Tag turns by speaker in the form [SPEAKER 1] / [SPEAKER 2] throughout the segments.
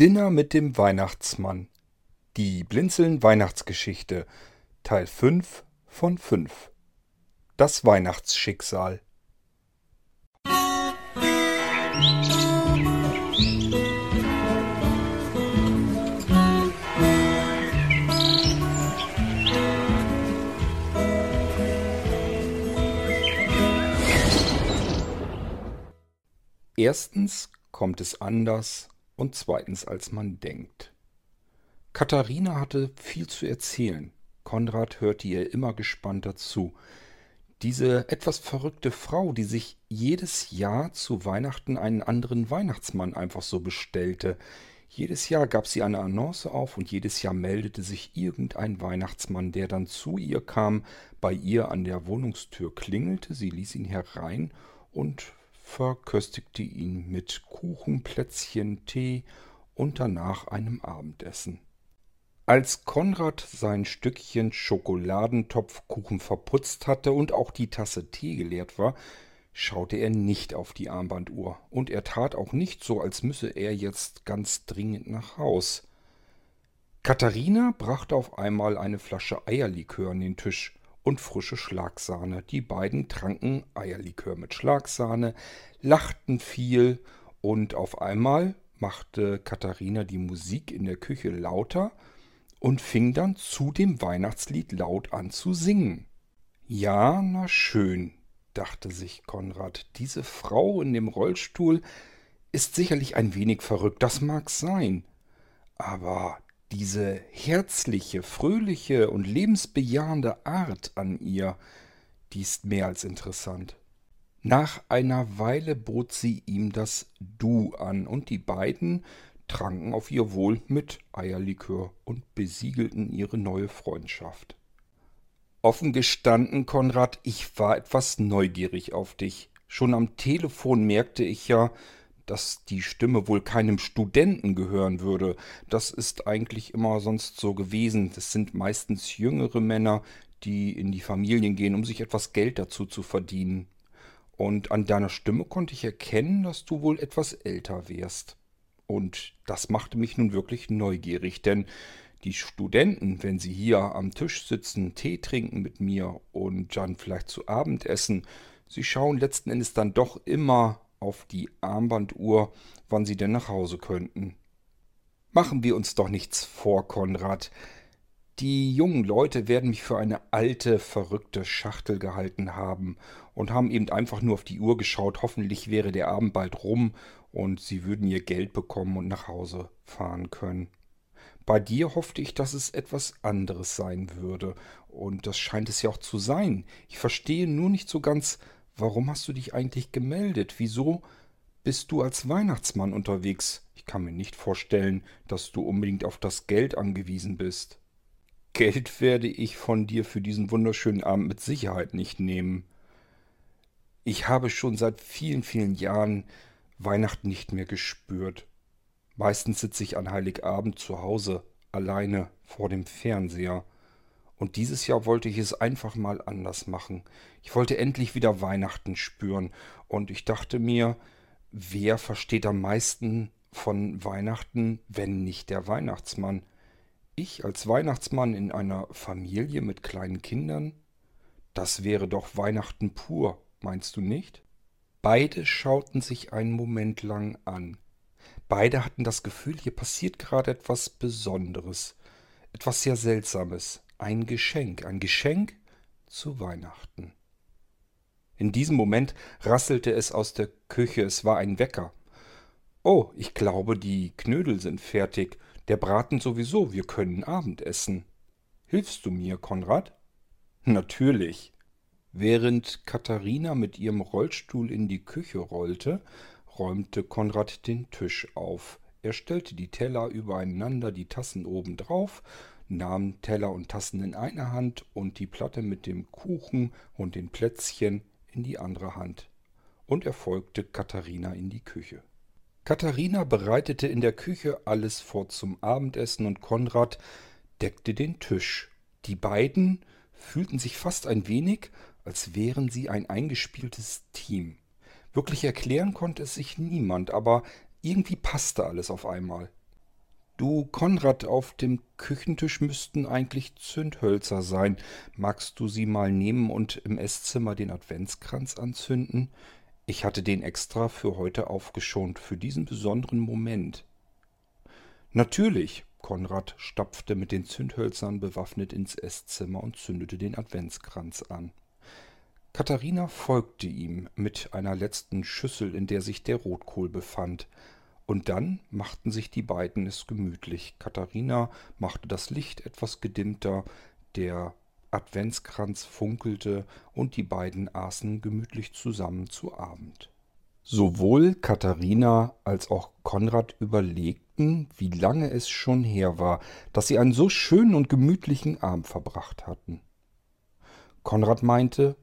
[SPEAKER 1] Dinner mit dem Weihnachtsmann. Die Blinzeln Weihnachtsgeschichte Teil 5 von 5. Das Weihnachtsschicksal. Erstens kommt es anders und zweitens als man denkt. Katharina hatte viel zu erzählen. Konrad hörte ihr immer gespannter zu. Diese etwas verrückte Frau, die sich jedes Jahr zu Weihnachten einen anderen Weihnachtsmann einfach so bestellte. Jedes Jahr gab sie eine Annonce auf und jedes Jahr meldete sich irgendein Weihnachtsmann, der dann zu ihr kam, bei ihr an der Wohnungstür klingelte, sie ließ ihn herein und verköstigte ihn mit Kuchen, Plätzchen, Tee und danach einem Abendessen. Als Konrad sein Stückchen Schokoladentopfkuchen verputzt hatte und auch die Tasse Tee geleert war, schaute er nicht auf die Armbanduhr, und er tat auch nicht so, als müsse er jetzt ganz dringend nach Haus. Katharina brachte auf einmal eine Flasche Eierlikör an den Tisch und frische Schlagsahne. Die beiden tranken Eierlikör mit Schlagsahne, lachten viel und auf einmal machte Katharina die Musik in der Küche lauter und fing dann zu dem Weihnachtslied laut an zu singen. Ja, na schön, dachte sich Konrad, diese Frau in dem Rollstuhl ist sicherlich ein wenig verrückt, das mag sein. Aber diese herzliche, fröhliche und lebensbejahende Art an ihr, die ist mehr als interessant. Nach einer Weile bot sie ihm das Du an, und die beiden tranken auf ihr Wohl mit Eierlikör und besiegelten ihre neue Freundschaft. Offen gestanden, Konrad, ich war etwas neugierig auf dich. Schon am Telefon merkte ich ja, dass die Stimme wohl keinem Studenten gehören würde. Das ist eigentlich immer sonst so gewesen. Das sind meistens jüngere Männer, die in die Familien gehen, um sich etwas Geld dazu zu verdienen. Und an deiner Stimme konnte ich erkennen, dass du wohl etwas älter wärst. Und das machte mich nun wirklich neugierig, denn die Studenten, wenn sie hier am Tisch sitzen, Tee trinken mit mir und dann vielleicht zu Abend essen, sie schauen letzten Endes dann doch immer auf die Armbanduhr, wann sie denn nach Hause könnten. Machen wir uns doch nichts vor, Konrad. Die jungen Leute werden mich für eine alte, verrückte Schachtel gehalten haben und haben eben einfach nur auf die Uhr geschaut, hoffentlich wäre der Abend bald rum und sie würden ihr Geld bekommen und nach Hause fahren können. Bei dir hoffte ich, dass es etwas anderes sein würde, und das scheint es ja auch zu sein. Ich verstehe nur nicht so ganz, Warum hast du dich eigentlich gemeldet? Wieso bist du als Weihnachtsmann unterwegs? Ich kann mir nicht vorstellen, dass du unbedingt auf das Geld angewiesen bist. Geld werde ich von dir für diesen wunderschönen Abend mit Sicherheit nicht nehmen. Ich habe schon seit vielen, vielen Jahren Weihnachten nicht mehr gespürt. Meistens sitze ich an Heiligabend zu Hause, alleine vor dem Fernseher. Und dieses Jahr wollte ich es einfach mal anders machen. Ich wollte endlich wieder Weihnachten spüren. Und ich dachte mir, wer versteht am meisten von Weihnachten, wenn nicht der Weihnachtsmann? Ich als Weihnachtsmann in einer Familie mit kleinen Kindern? Das wäre doch Weihnachten pur, meinst du nicht? Beide schauten sich einen Moment lang an. Beide hatten das Gefühl, hier passiert gerade etwas Besonderes, etwas sehr Seltsames ein Geschenk, ein Geschenk zu Weihnachten. In diesem Moment rasselte es aus der Küche, es war ein Wecker. Oh, ich glaube, die Knödel sind fertig, der Braten sowieso, wir können Abendessen. Hilfst du mir, Konrad? Natürlich. Während Katharina mit ihrem Rollstuhl in die Küche rollte, räumte Konrad den Tisch auf. Er stellte die Teller übereinander, die Tassen obendrauf, nahm Teller und Tassen in eine Hand und die Platte mit dem Kuchen und den Plätzchen in die andere Hand, und er folgte Katharina in die Küche. Katharina bereitete in der Küche alles vor zum Abendessen und Konrad deckte den Tisch. Die beiden fühlten sich fast ein wenig, als wären sie ein eingespieltes Team. Wirklich erklären konnte es sich niemand, aber irgendwie passte alles auf einmal. Du, Konrad, auf dem Küchentisch müssten eigentlich Zündhölzer sein. Magst du sie mal nehmen und im Esszimmer den Adventskranz anzünden? Ich hatte den extra für heute aufgeschont, für diesen besonderen Moment. Natürlich. Konrad stapfte mit den Zündhölzern bewaffnet ins Esszimmer und zündete den Adventskranz an. Katharina folgte ihm mit einer letzten Schüssel, in der sich der Rotkohl befand. Und dann machten sich die beiden es gemütlich. Katharina machte das Licht etwas gedimmter, der Adventskranz funkelte und die beiden aßen gemütlich zusammen zu Abend. Sowohl Katharina als auch Konrad überlegten, wie lange es schon her war, dass sie einen so schönen und gemütlichen Abend verbracht hatten. Konrad meinte,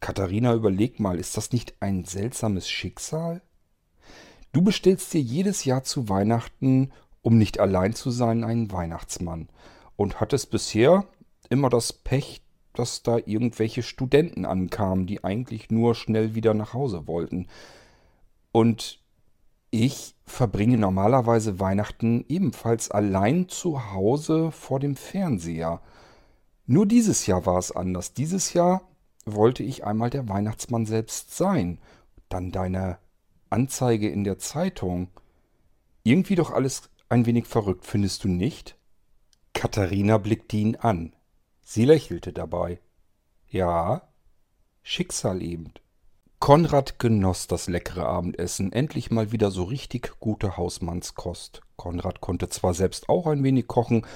[SPEAKER 1] Katharina, überleg mal, ist das nicht ein seltsames Schicksal? Du bestellst dir jedes Jahr zu Weihnachten, um nicht allein zu sein, einen Weihnachtsmann und hattest bisher immer das Pech, dass da irgendwelche Studenten ankamen, die eigentlich nur schnell wieder nach Hause wollten. Und ich verbringe normalerweise Weihnachten ebenfalls allein zu Hause vor dem Fernseher. Nur dieses Jahr war es anders. Dieses Jahr wollte ich einmal der Weihnachtsmann selbst sein. Dann deine Anzeige in der Zeitung. Irgendwie doch alles ein wenig verrückt, findest du nicht? Katharina blickte ihn an. Sie lächelte dabei. Ja, Schicksal eben. Konrad genoss das leckere Abendessen, endlich mal wieder so richtig gute Hausmannskost. Konrad konnte zwar selbst auch ein wenig kochen,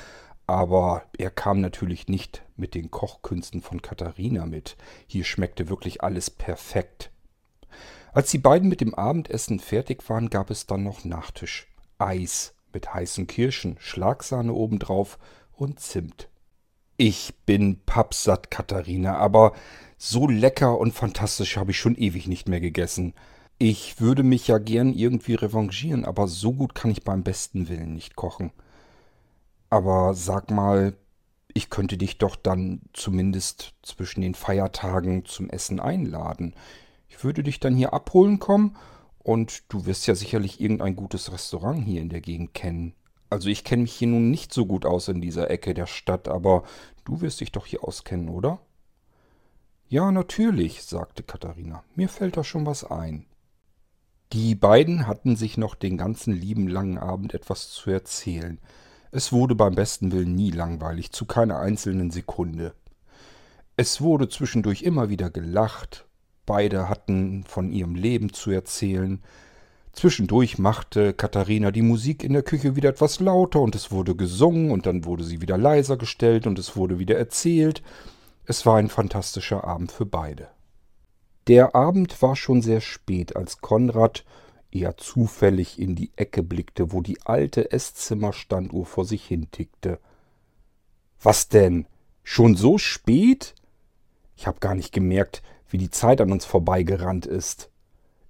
[SPEAKER 1] aber er kam natürlich nicht mit den Kochkünsten von Katharina mit. Hier schmeckte wirklich alles perfekt. Als die beiden mit dem Abendessen fertig waren, gab es dann noch Nachtisch. Eis mit heißen Kirschen, Schlagsahne obendrauf und Zimt. Ich bin pappsatt, Katharina, aber so lecker und fantastisch habe ich schon ewig nicht mehr gegessen. Ich würde mich ja gern irgendwie revanchieren, aber so gut kann ich beim besten Willen nicht kochen. Aber sag mal, ich könnte dich doch dann zumindest zwischen den Feiertagen zum Essen einladen. Ich würde dich dann hier abholen kommen und du wirst ja sicherlich irgendein gutes Restaurant hier in der Gegend kennen. Also ich kenne mich hier nun nicht so gut aus in dieser Ecke der Stadt, aber du wirst dich doch hier auskennen, oder? Ja, natürlich, sagte Katharina. Mir fällt da schon was ein. Die beiden hatten sich noch den ganzen lieben langen Abend etwas zu erzählen. Es wurde beim besten Willen nie langweilig, zu keiner einzelnen Sekunde. Es wurde zwischendurch immer wieder gelacht Beide hatten von ihrem Leben zu erzählen. Zwischendurch machte Katharina die Musik in der Küche wieder etwas lauter und es wurde gesungen und dann wurde sie wieder leiser gestellt und es wurde wieder erzählt. Es war ein fantastischer Abend für beide. Der Abend war schon sehr spät, als Konrad eher zufällig in die Ecke blickte, wo die alte Esszimmerstanduhr vor sich hintickte. Was denn? Schon so spät? Ich hab gar nicht gemerkt, wie die Zeit an uns vorbeigerannt ist.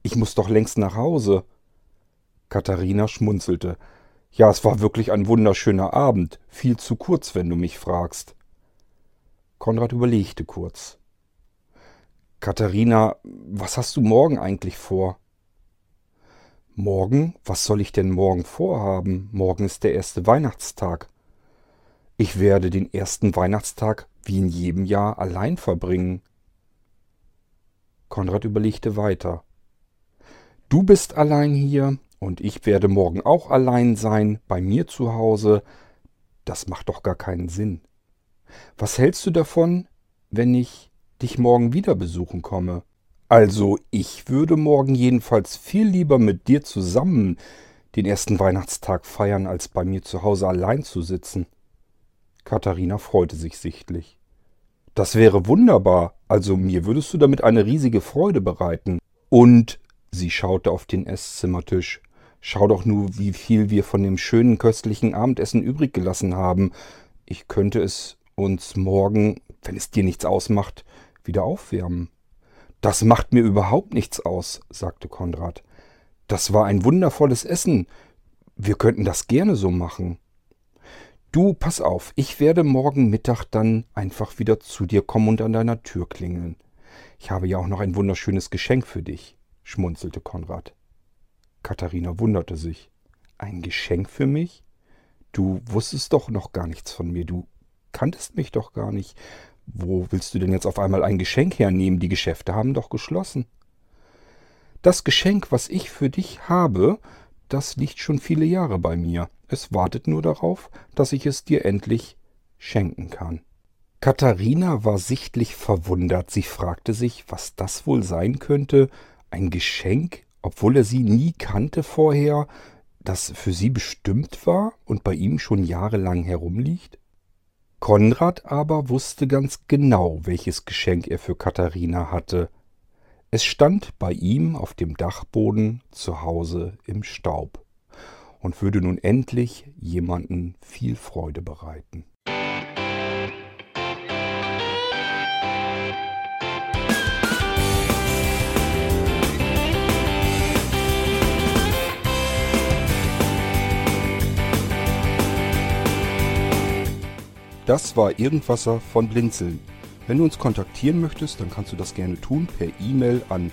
[SPEAKER 1] Ich muss doch längst nach Hause. Katharina schmunzelte. Ja, es war wirklich ein wunderschöner Abend, viel zu kurz, wenn du mich fragst. Konrad überlegte kurz. Katharina, was hast du morgen eigentlich vor? Morgen? Was soll ich denn morgen vorhaben? Morgen ist der erste Weihnachtstag. Ich werde den ersten Weihnachtstag wie in jedem Jahr allein verbringen. Konrad überlegte weiter. Du bist allein hier und ich werde morgen auch allein sein, bei mir zu Hause. Das macht doch gar keinen Sinn. Was hältst du davon, wenn ich dich morgen wieder besuchen komme? Also, ich würde morgen jedenfalls viel lieber mit dir zusammen den ersten Weihnachtstag feiern, als bei mir zu Hause allein zu sitzen. Katharina freute sich sichtlich. Das wäre wunderbar, also mir würdest du damit eine riesige Freude bereiten. Und sie schaute auf den Esszimmertisch. Schau doch nur, wie viel wir von dem schönen köstlichen Abendessen übrig gelassen haben. Ich könnte es uns morgen, wenn es dir nichts ausmacht, wieder aufwärmen. Das macht mir überhaupt nichts aus, sagte Konrad. Das war ein wundervolles Essen. Wir könnten das gerne so machen. Du, pass auf, ich werde morgen Mittag dann einfach wieder zu dir kommen und an deiner Tür klingeln. Ich habe ja auch noch ein wunderschönes Geschenk für dich, schmunzelte Konrad. Katharina wunderte sich. Ein Geschenk für mich? Du wusstest doch noch gar nichts von mir. Du kanntest mich doch gar nicht. Wo willst du denn jetzt auf einmal ein Geschenk hernehmen? Die Geschäfte haben doch geschlossen. Das Geschenk, was ich für dich habe, das liegt schon viele Jahre bei mir. Es wartet nur darauf, dass ich es dir endlich schenken kann. Katharina war sichtlich verwundert. Sie fragte sich, was das wohl sein könnte. Ein Geschenk, obwohl er sie nie kannte vorher, das für sie bestimmt war und bei ihm schon jahrelang herumliegt? Konrad aber wusste ganz genau, welches Geschenk er für Katharina hatte. Es stand bei ihm auf dem Dachboden zu Hause im Staub und würde nun endlich jemanden viel Freude bereiten. Das war Irgendwasser von Blinzeln. Wenn du uns kontaktieren möchtest, dann kannst du das gerne tun per E-Mail an